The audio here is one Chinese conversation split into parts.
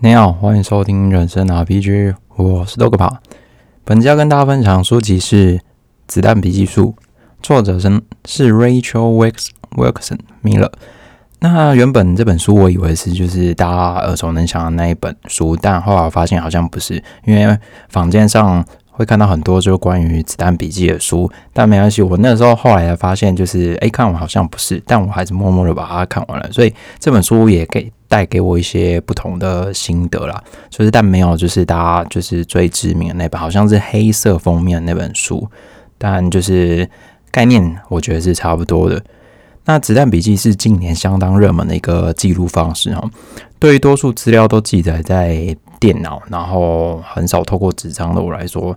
你好，欢迎收听人生 RPG，我是豆哥跑。本期要跟大家分享的书籍是《子弹笔记术》，作者是是 Rachel Wilks Wilson Miller。那原本这本书我以为是就是大家耳熟能详的那一本书，但后来我发现好像不是，因为坊间上。会看到很多就是关于子弹笔记的书，但没关系，我那时候后来才发现，就是诶，看完好像不是，但我还是默默的把它看完了。所以这本书也给带给我一些不同的心得啦，就是但没有就是大家就是最知名的那本，好像是黑色封面那本书，但就是概念我觉得是差不多的。那子弹笔记是近年相当热门的一个记录方式哈，对于多数资料都记载在。电脑，然后很少透过纸张的我来说，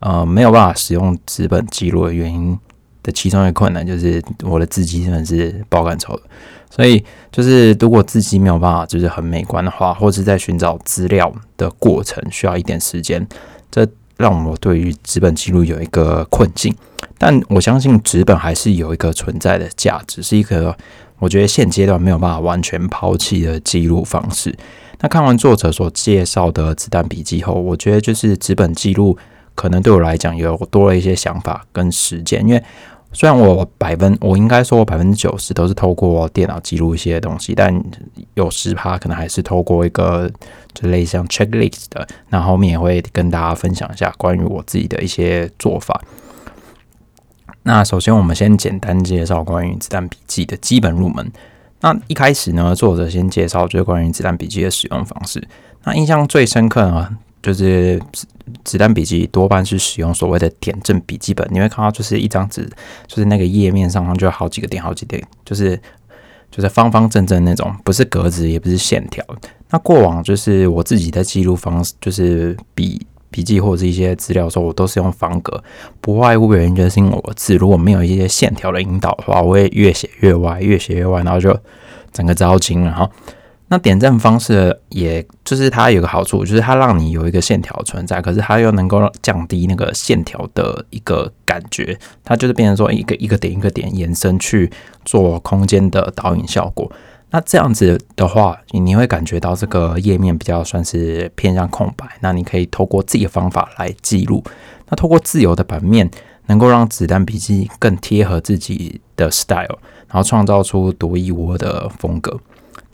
呃，没有办法使用纸本记录的原因的其中一个困难就是我的字迹真的是爆干丑的，所以就是如果字迹没有办法就是很美观的话，或是在寻找资料的过程需要一点时间，这让我对于纸本记录有一个困境。但我相信纸本还是有一个存在的价值，是一个我觉得现阶段没有办法完全抛弃的记录方式。那看完作者所介绍的子弹笔记后，我觉得就是纸本记录可能对我来讲有多了一些想法跟实践。因为虽然我百分，我应该说我百分之九十都是透过电脑记录一些东西，但有十趴可能还是透过一个就类似像 checklist 的。那后面也会跟大家分享一下关于我自己的一些做法。那首先我们先简单介绍关于子弹笔记的基本入门。那一开始呢，作者先介绍就是关于子弹笔记的使用方式。那印象最深刻啊，就是子弹笔记多半是使用所谓的点阵笔记本。你会看到就是一张纸，就是那个页面上就有好几个点，好几点，就是就是方方正正那种，不是格子，也不是线条。那过往就是我自己的记录方式，就是笔。笔记或者是一些资料的时候，我都是用方格，不外乎原因就是因为我字如果没有一些线条的引导的话，我会越写越歪，越写越歪，然后就整个糟心了哈。那点阵方式，也就是它有个好处，就是它让你有一个线条存在，可是它又能够降低那个线条的一个感觉，它就是变成说一个一个点一个点延伸去做空间的导引效果。那这样子的话，你会感觉到这个页面比较算是偏向空白。那你可以透过自己的方法来记录。那透过自由的版面，能够让子弹笔记更贴合自己的 style，然后创造出独一无二的风格。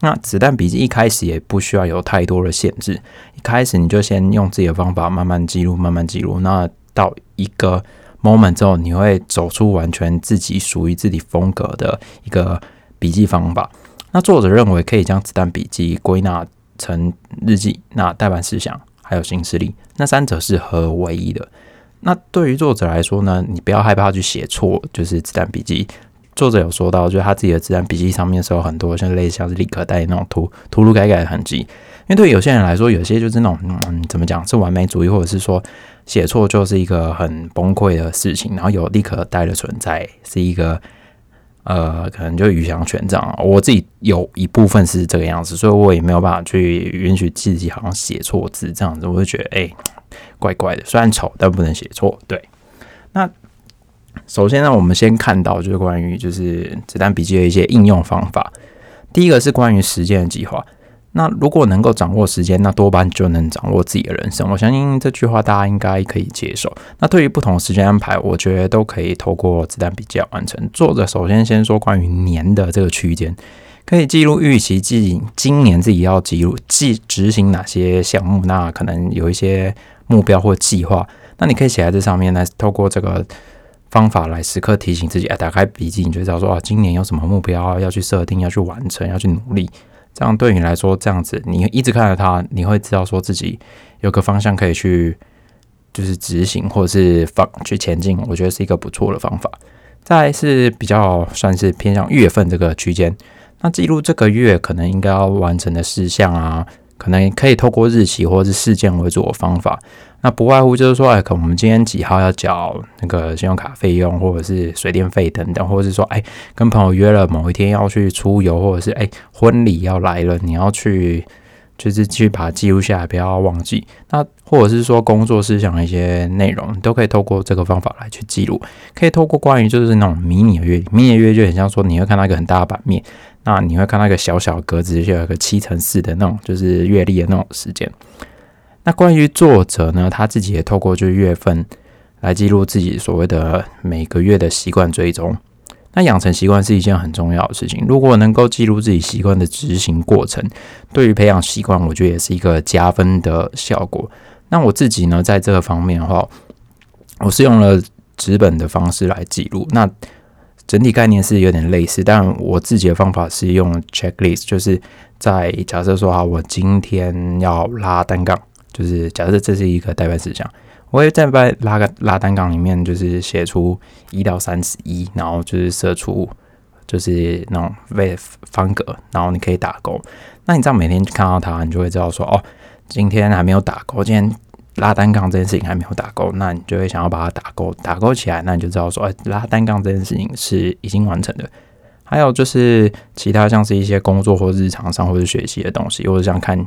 那子弹笔记一开始也不需要有太多的限制，一开始你就先用自己的方法慢慢记录，慢慢记录。那到一个 moment 之后，你会走出完全自己属于自己风格的一个笔记方法。那作者认为可以将子弹笔记归纳成日记、那代办事项还有行事历，那三者是合为一的。那对于作者来说呢，你不要害怕去写错，就是子弹笔记。作者有说到，就是他自己的子弹笔记上面是有很多像类似像是立可带那种涂涂涂改改的痕迹。因为对有些人来说，有些就是那种嗯，怎么讲是完美主义，或者是说写错就是一个很崩溃的事情，然后有立可带的存在是一个。呃，可能就鱼翔全掌，我自己有一部分是这个样子，所以我也没有办法去允许自己好像写错字这样子，我就觉得哎，怪怪的。虽然丑，但不能写错。对，那首先呢，我们先看到就是关于就是子弹笔记的一些应用方法。第一个是关于时间的计划。那如果能够掌握时间，那多半就能掌握自己的人生。我相信这句话大家应该可以接受。那对于不同的时间安排，我觉得都可以透过子弹笔记完成。作者首先先说关于年的这个区间，可以记录预期自己今年自己要记录记执行哪些项目，那可能有一些目标或计划，那你可以写在这上面，来透过这个方法来时刻提醒自己。哎，打开笔记，你就知道说啊，今年有什么目标要去设定，要去完成，要去努力。这样对你来说，这样子你一直看着它，你会知道说自己有个方向可以去，就是执行或者是放去前进。我觉得是一个不错的方法。再是比较算是偏向月份这个区间，那记录这个月可能应该要完成的事项啊。可能可以透过日期或者是事件为主的方法，那不外乎就是说，哎，可能我们今天几号要缴那个信用卡费用，或者是水电费等等，或者是说，哎，跟朋友约了某一天要去出游，或者是哎，婚礼要来了，你要去，就是去把它记录下来，不要忘记。那或者是说工作事项的一些内容，都可以透过这个方法来去记录。可以透过关于就是那种迷你的月，迷你月就很像说你会看到一个很大的版面。那你会看到一个小小格子，就有个七乘四的那种，就是月历的那种时间。那关于作者呢，他自己也透过就是月份来记录自己所谓的每个月的习惯追踪。那养成习惯是一件很重要的事情，如果能够记录自己习惯的执行过程，对于培养习惯，我觉得也是一个加分的效果。那我自己呢，在这个方面的话，我是用了纸本的方式来记录。那整体概念是有点类似，但我自己的方法是用 checklist，就是在假设说啊，我今天要拉单杠，就是假设这是一个代办事项，我会在在拉个拉单杠里面，就是写出一到三十一，然后就是设出就是那种为方格，然后你可以打勾。那你这样每天看到它，你就会知道说哦，今天还没有打勾，今天。拉单杠这件事情还没有打勾，那你就会想要把它打勾，打勾起来，那你就知道说，哎，拉单杠这件事情是已经完成的。还有就是其他像是一些工作或日常上或者学习的东西，或者像看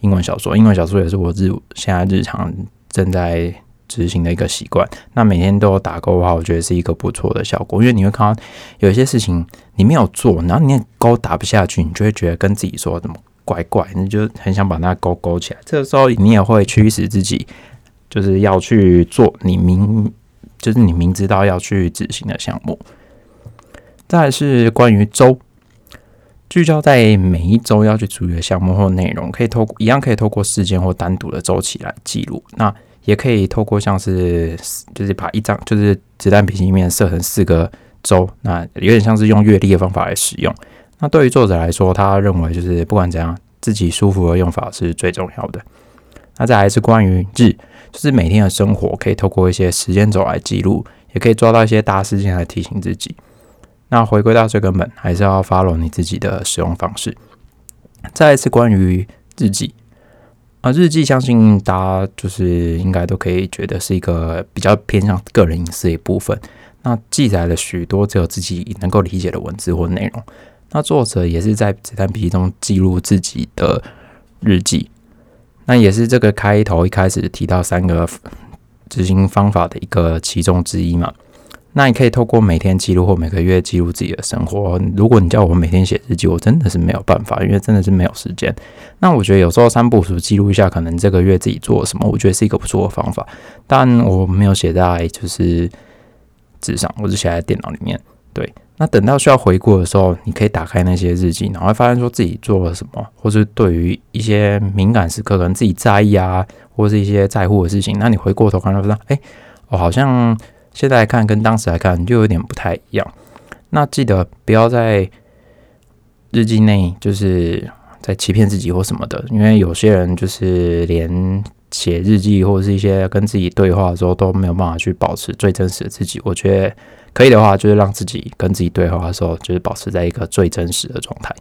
英文小说，英文小说也是我日现在日常正在执行的一个习惯。那每天都有打勾的话，我觉得是一个不错的效果，因为你会看到有一些事情你没有做，然后你勾打不下去，你就会觉得跟自己说怎么。怪怪，你就很想把它勾勾起来。这个时候，你也会驱使自己，就是要去做你明，就是你明知道要去执行的项目。再是关于周，聚焦在每一周要去处理的项目或内容，可以透过一样可以透过事件或单独的周期来记录。那也可以透过像是，就是把一张就是子弹笔记里面设成四个周，那有点像是用月历的方法来使用。那对于作者来说，他认为就是不管怎样，自己舒服的用法是最重要的。那再来是关于日，就是每天的生活可以透过一些时间轴来记录，也可以抓到一些大事件来提醒自己。那回归到最根本，还是要 follow 你自己的使用方式。再一次关于日记啊，日记相信大家就是应该都可以觉得是一个比较偏向个人隐私的一部分。那记载了许多只有自己能够理解的文字或内容。那作者也是在子弹笔记中记录自己的日记，那也是这个开头一开始提到三个执行方法的一个其中之一嘛。那你可以透过每天记录或每个月记录自己的生活。如果你叫我每天写日记，我真的是没有办法，因为真的是没有时间。那我觉得有时候三步数记录一下，可能这个月自己做了什么，我觉得是一个不错的方法。但我没有写在就是纸上，我是写在电脑里面。对。那等到需要回顾的时候，你可以打开那些日记，然后发现说自己做了什么，或是对于一些敏感时刻，可能自己在意啊，或是一些在乎的事情，那你回过头看到说，哎，我好像现在看跟当时来看就有点不太一样。那记得不要在日记内就是在欺骗自己或什么的，因为有些人就是连写日记或者是一些跟自己对话的时候都没有办法去保持最真实的自己。我觉得。可以的话，就是让自己跟自己对话的时候，就是保持在一个最真实的状态。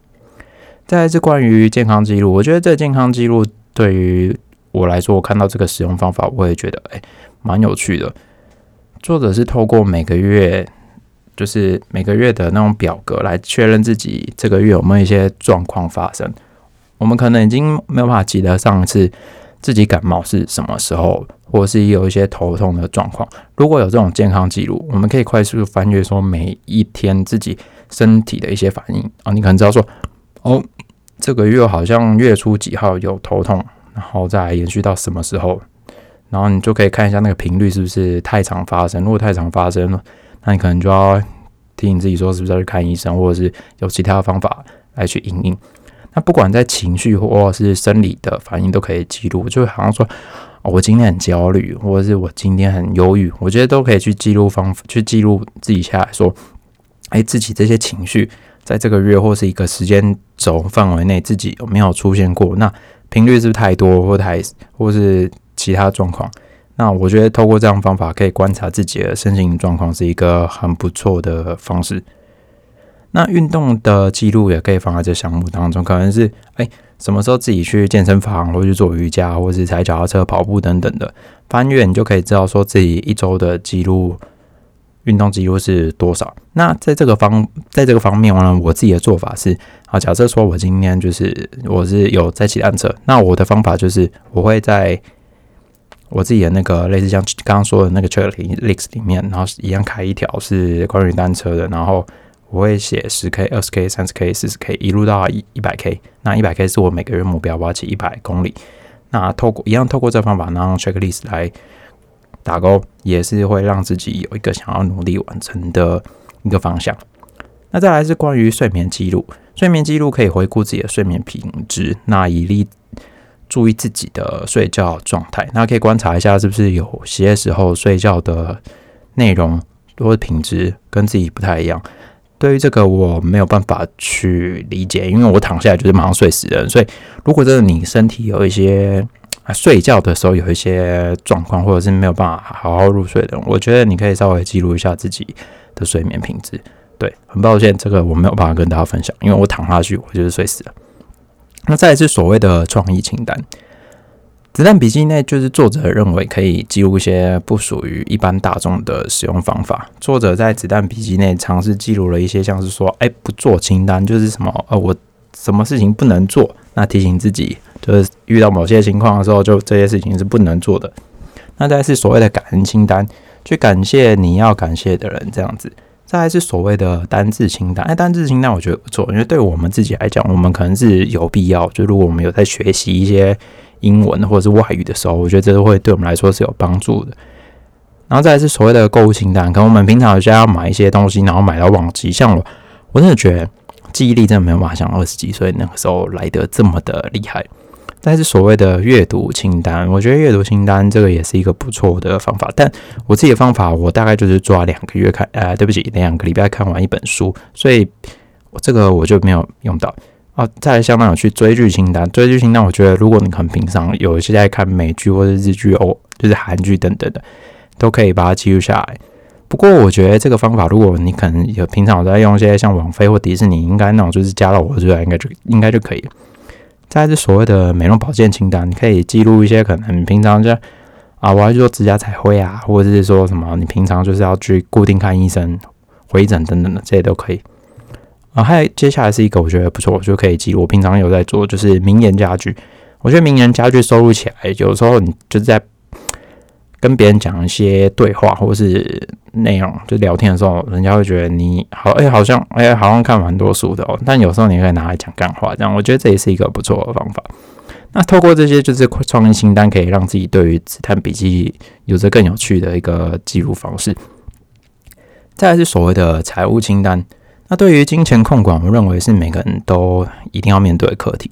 再来是关于健康记录，我觉得这健康记录对于我来说，我看到这个使用方法，我也觉得哎，蛮有趣的。作者是透过每个月，就是每个月的那种表格来确认自己这个月有没有一些状况发生。我们可能已经没有办法记得上次自己感冒是什么时候。或是有一些头痛的状况，如果有这种健康记录，我们可以快速翻阅说每一天自己身体的一些反应啊，你可能知道说，哦，这个月好像月初几号有头痛，然后再延续到什么时候，然后你就可以看一下那个频率是不是太常发生，如果太常发生了，那你可能就要提醒自己说，是不是要去看医生，或者是有其他的方法来去应应。那不管在情绪或是生理的反应都可以记录，就好像说。我今天很焦虑，或者是我今天很忧郁，我觉得都可以去记录方去记录自己下来说，哎，自己这些情绪在这个月或是一个时间轴范围内，自己有没有出现过？那频率是不是太多，或太或是其他状况？那我觉得透过这样方法可以观察自己的身心状况，是一个很不错的方式。那运动的记录也可以放在这项目当中，可能是哎。什么时候自己去健身房，或者去做瑜伽，或者是踩脚踏车、跑步等等的翻阅，你就可以知道说自己一周的记录运动记录是多少。那在这个方，在这个方面呢，我自己的做法是：啊，假设说我今天就是我是有在骑单车，那我的方法就是我会在我自己的那个类似像刚刚说的那个 checklist 里面，然后一样开一条是关于单车的，然后我会写十 K、二十 K、三十 K、四十 K，一路到一一百 K。那一百 K 是我每个月目标，我要骑一百公里。那透过一样透过这方法，然后 checklist 来打勾，也是会让自己有一个想要努力完成的一个方向。那再来是关于睡眠记录，睡眠记录可以回顾自己的睡眠品质，那以利注意自己的睡觉状态。那可以观察一下，是不是有些时候睡觉的内容或者品质跟自己不太一样。对于这个我没有办法去理解，因为我躺下来就是马上睡死人。所以如果真的你身体有一些睡觉的时候有一些状况，或者是没有办法好好入睡的，我觉得你可以稍微记录一下自己的睡眠品质。对，很抱歉，这个我没有办法跟大家分享，因为我躺下去我就是睡死了。那再是所谓的创意清单。子弹笔记内就是作者认为可以记录一些不属于一般大众的使用方法。作者在子弹笔记内尝试记录了一些，像是说，哎，不做清单就是什么，呃，我什么事情不能做，那提醒自己，就是遇到某些情况的时候，就这些事情是不能做的。那再是所谓的感恩清单，去感谢你要感谢的人，这样子。再是所谓的单字清单，哎，单字清单我觉得不错，因为对我们自己来讲，我们可能是有必要，就如果我们有在学习一些。英文或者是外语的时候，我觉得这都会对我们来说是有帮助的。然后再是所谓的购物清单，可能我们平常有些要买一些东西，然后买到忘记。像我，我真的觉得记忆力真的没有办法像二十几岁那个时候来的这么的厉害。但是所谓的阅读清单，我觉得阅读清单这个也是一个不错的方法。但我自己的方法，我大概就是抓两个月看，呃，对不起，两个礼拜看完一本书，所以我这个我就没有用到。啊，再相当有去追剧清单，追剧清单，我觉得如果你很平常有一些在看美剧或者日剧哦，就是韩剧等等的，都可以把它记录下来。不过我觉得这个方法，如果你可能有平常在用一些像网飞或迪士尼，应该那种就是加到我这，应该就应该就可以了。再是所谓的美容保健清单，你可以记录一些可能平常在啊，我要去做指甲彩绘啊，或者是说什么你平常就是要去固定看医生、回诊等等的，这些都可以。啊，还有接下来是一个我觉得不错，我就可以记录。我平常有在做，就是名言家具。我觉得名言家具收录起来，有时候你就是在跟别人讲一些对话或是内容，就聊天的时候，人家会觉得你好，哎，好像哎，好像看蛮多书的哦。但有时候你可以拿来讲干话，这样我觉得这也是一个不错的方法。那透过这些就是创意清单，可以让自己对于子弹笔记有着更有趣的一个记录方式。再来是所谓的财务清单。那对于金钱控管，我认为是每个人都一定要面对的课题。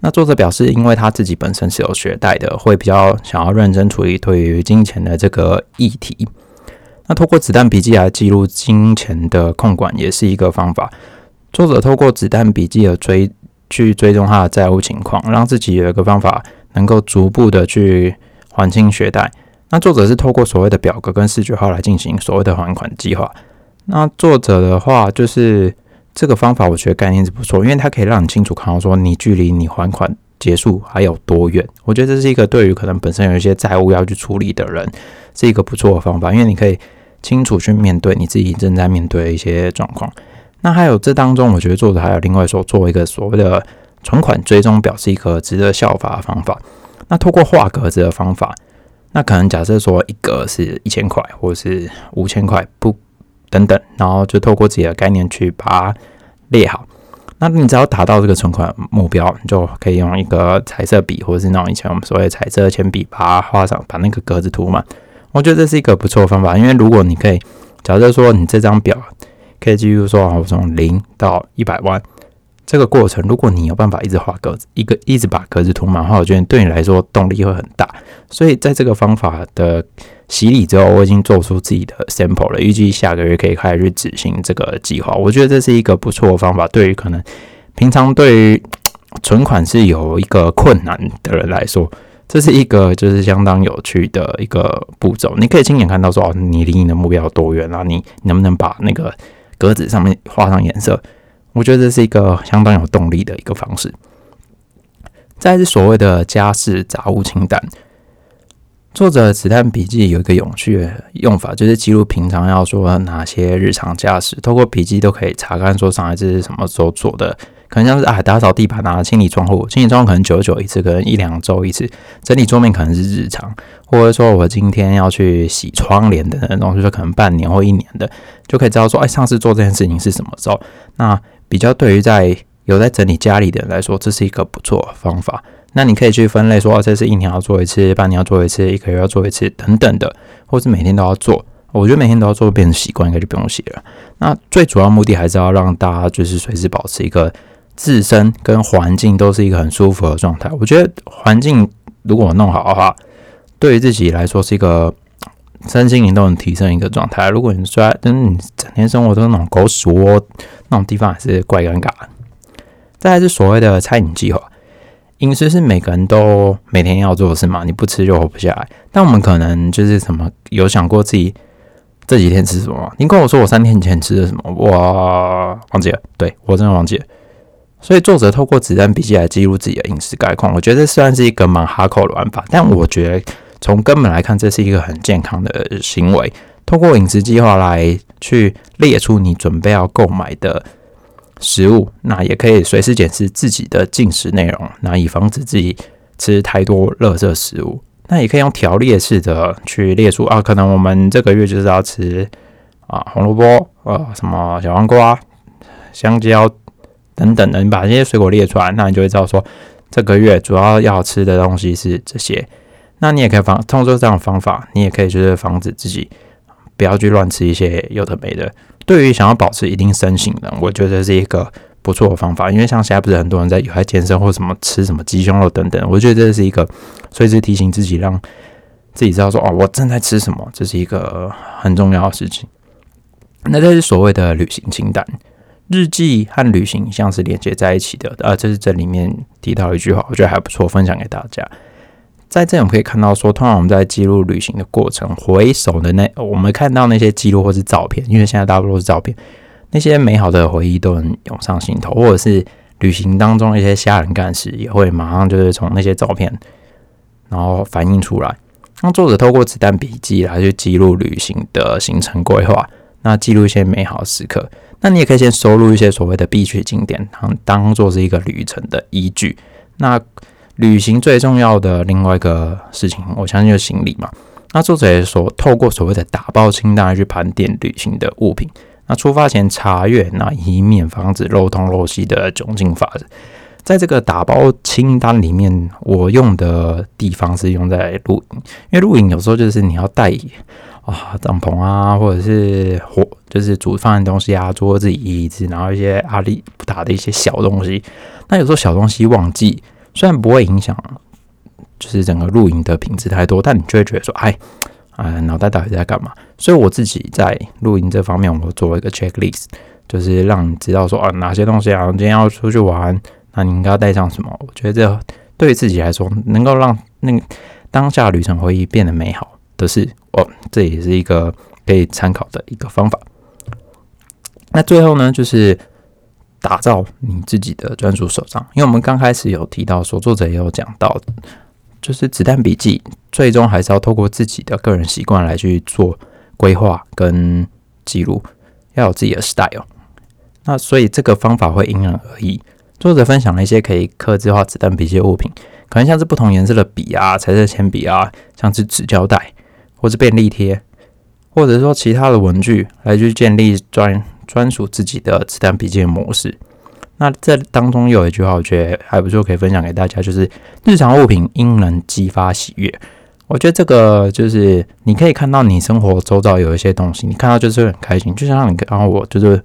那作者表示，因为他自己本身是有学贷的，会比较想要认真处理对于金钱的这个议题。那透过子弹笔记来记录金钱的控管，也是一个方法。作者透过子弹笔记的追去追踪他的债务情况，让自己有一个方法能够逐步的去还清学贷。那作者是透过所谓的表格跟视觉化来进行所谓的还款计划。那作者的话，就是这个方法，我觉得概念是不错，因为它可以让你清楚看到说你距离你还款结束还有多远。我觉得这是一个对于可能本身有一些债务要去处理的人，是一个不错的方法，因为你可以清楚去面对你自己正在面对的一些状况。那还有这当中，我觉得作者还有另外说，作为一个所谓的存款追踪表，是一个值得效法的方法。那透过画格子的方法，那可能假设说一格是一千块，或者是五千块，不。等等，然后就透过自己的概念去把它列好。那你只要达到这个存款目标，你就可以用一个彩色笔，或者是那种以前我们所谓彩色铅笔，把它画上，把那个格子涂满。我觉得这是一个不错的方法，因为如果你可以，假设说你这张表可以记录说，我从零到一百万。这个过程，如果你有办法一直画格子，一个一直把格子涂满的话，我觉得对你来说动力会很大。所以在这个方法的洗礼之后，我已经做出自己的 sample 了，预计下个月可以开始执行这个计划。我觉得这是一个不错的方法，对于可能平常对于存款是有一个困难的人来说，这是一个就是相当有趣的一个步骤。你可以亲眼看到说，哦，你离你的目标有多远啊？你能不能把那个格子上面画上颜色？我觉得这是一个相当有动力的一个方式。再是所谓的家事杂物清单，作者子弹笔记有一个有趣的用法，就是记录平常要说哪些日常驾驶，透过笔记都可以查看说上一次是什么时候做的，可能像是啊打扫地板啊、清理窗户，清理窗户可能久久一次，可能一两周一次，整理桌面可能是日常，或者说我今天要去洗窗帘的那种，就可能半年或一年的，就可以知道说，哎，上次做这件事情是什么时候。那比较对于在有在整理家里的人来说，这是一个不错的方法。那你可以去分类说，这是一年要做一次，半年要做一次，一个月要做一次等等的，或是每天都要做。我觉得每天都要做变成习惯，应该就不用写了。那最主要目的还是要让大家就是随时保持一个自身跟环境都是一个很舒服的状态。我觉得环境如果弄好的话，对于自己来说是一个身心灵都能提升一个状态。如果你说嗯整天生活都是那种狗屎窝那种地方，还是怪尴尬。再来是所谓的餐饮计划。饮食是每个人都每天要做的事嘛，你不吃就活不下来。但我们可能就是什么有想过自己。这几天吃什么？你跟我说我三天前吃的什么？哇，忘记了。对我真的忘记了。所以作者透过子弹笔记来记录自己的饮食概况，我觉得这虽然是一个蛮哈口的玩法，但我觉得从根本来看，这是一个很健康的行为。透过饮食计划来去列出你准备要购买的食物，那也可以随时检视自己的进食内容，那以防止自己吃太多垃圾食物。那也可以用条列式的去列出啊，可能我们这个月就是要吃啊红萝卜，呃，什么小黄瓜、香蕉等等的，你把这些水果列出来，那你就会知道说这个月主要要吃的东西是这些。那你也可以防通过这样的方法，你也可以就是防止自己不要去乱吃一些有的没的。对于想要保持一定身形的，我觉得是一个。不错的方法，因为像现在不是很多人在有在健身或什么吃什么鸡胸肉等等，我觉得这是一个随时提醒自己，让自己知道说哦，我正在吃什么，这是一个很重要的事情。那这是所谓的旅行清单，日记和旅行像是连接在一起的。呃，这是这里面提到一句话，我觉得还不错，分享给大家。在这我们可以看到说，通常我们在记录旅行的过程，回首的那我们看到那些记录或是照片，因为现在大多都是照片。那些美好的回忆都能涌上心头，或者是旅行当中一些吓人干事，也会马上就是从那些照片，然后反映出来。那作者透过子弹笔记来去记录旅行的行程规划，那记录一些美好时刻。那你也可以先收录一些所谓的必去景点，当当做是一个旅程的依据。那旅行最重要的另外一个事情，我相信就是行李嘛。那作者也说，透过所谓的打包清单去盘点旅行的物品。那出发前查阅，那以免防止漏洞漏西的窘境法则。在这个打包清单里面，我用的地方是用在露营，因为露营有时候就是你要带啊帐篷啊，或者是火，就是煮饭的东西啊，桌子椅子，然后一些阿里不达的一些小东西。那有时候小东西忘记，虽然不会影响，就是整个露营的品质太多，但你就会觉得说，哎。啊，脑袋到底在干嘛？所以我自己在录音这方面，我做了一个 checklist，就是让你知道说啊，哪些东西啊，今天要出去玩，那你应该要带上什么？我觉得这对自己来说，能够让那当下旅程回忆变得美好的是，哦，这也是一个可以参考的一个方法。那最后呢，就是打造你自己的专属手账，因为我们刚开始有提到说，作者也有讲到。就是子弹笔记，最终还是要透过自己的个人习惯来去做规划跟记录，要有自己的 style。那所以这个方法会因人而异。作者分享了一些可以刻字化子弹笔记的物品，可能像是不同颜色的笔啊、彩色铅笔啊，像是纸胶带，或是便利贴，或者说其他的文具，来去建立专专属自己的子弹笔记的模式。那这当中有一句话，我觉得还不错，可以分享给大家，就是日常物品应能激发喜悦。我觉得这个就是你可以看到你生活周遭有一些东西，你看到就是很开心。就像你刚刚我就是，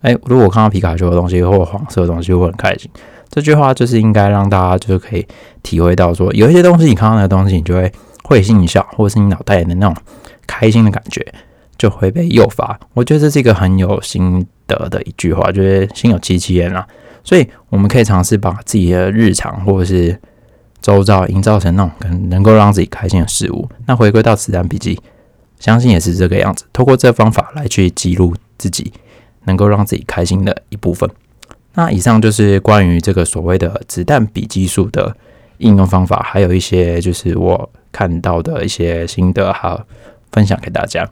哎，如果我看到皮卡丘的东西或黄色的东西，会很开心。这句话就是应该让大家就是可以体会到，说有一些东西你看到那个东西，你就会会心一笑，或者是你脑袋里的那种开心的感觉就会被诱发。我觉得这是一个很有心。得的一句话，就是心有戚戚焉啦。所以我们可以尝试把自己的日常或者是周遭营造成那种可能能够让自己开心的事物。那回归到子弹笔记，相信也是这个样子。透过这方法来去记录自己能够让自己开心的一部分。那以上就是关于这个所谓的子弹笔记术的应用方法，还有一些就是我看到的一些心得，好分享给大家。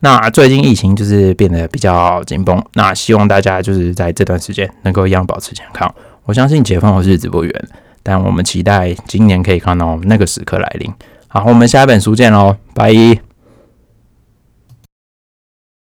那最近疫情就是变得比较紧绷，那希望大家就是在这段时间能够一样保持健康。我相信解放的日子不远，但我们期待今年可以看到那个时刻来临。好，我们下一本书见喽，拜。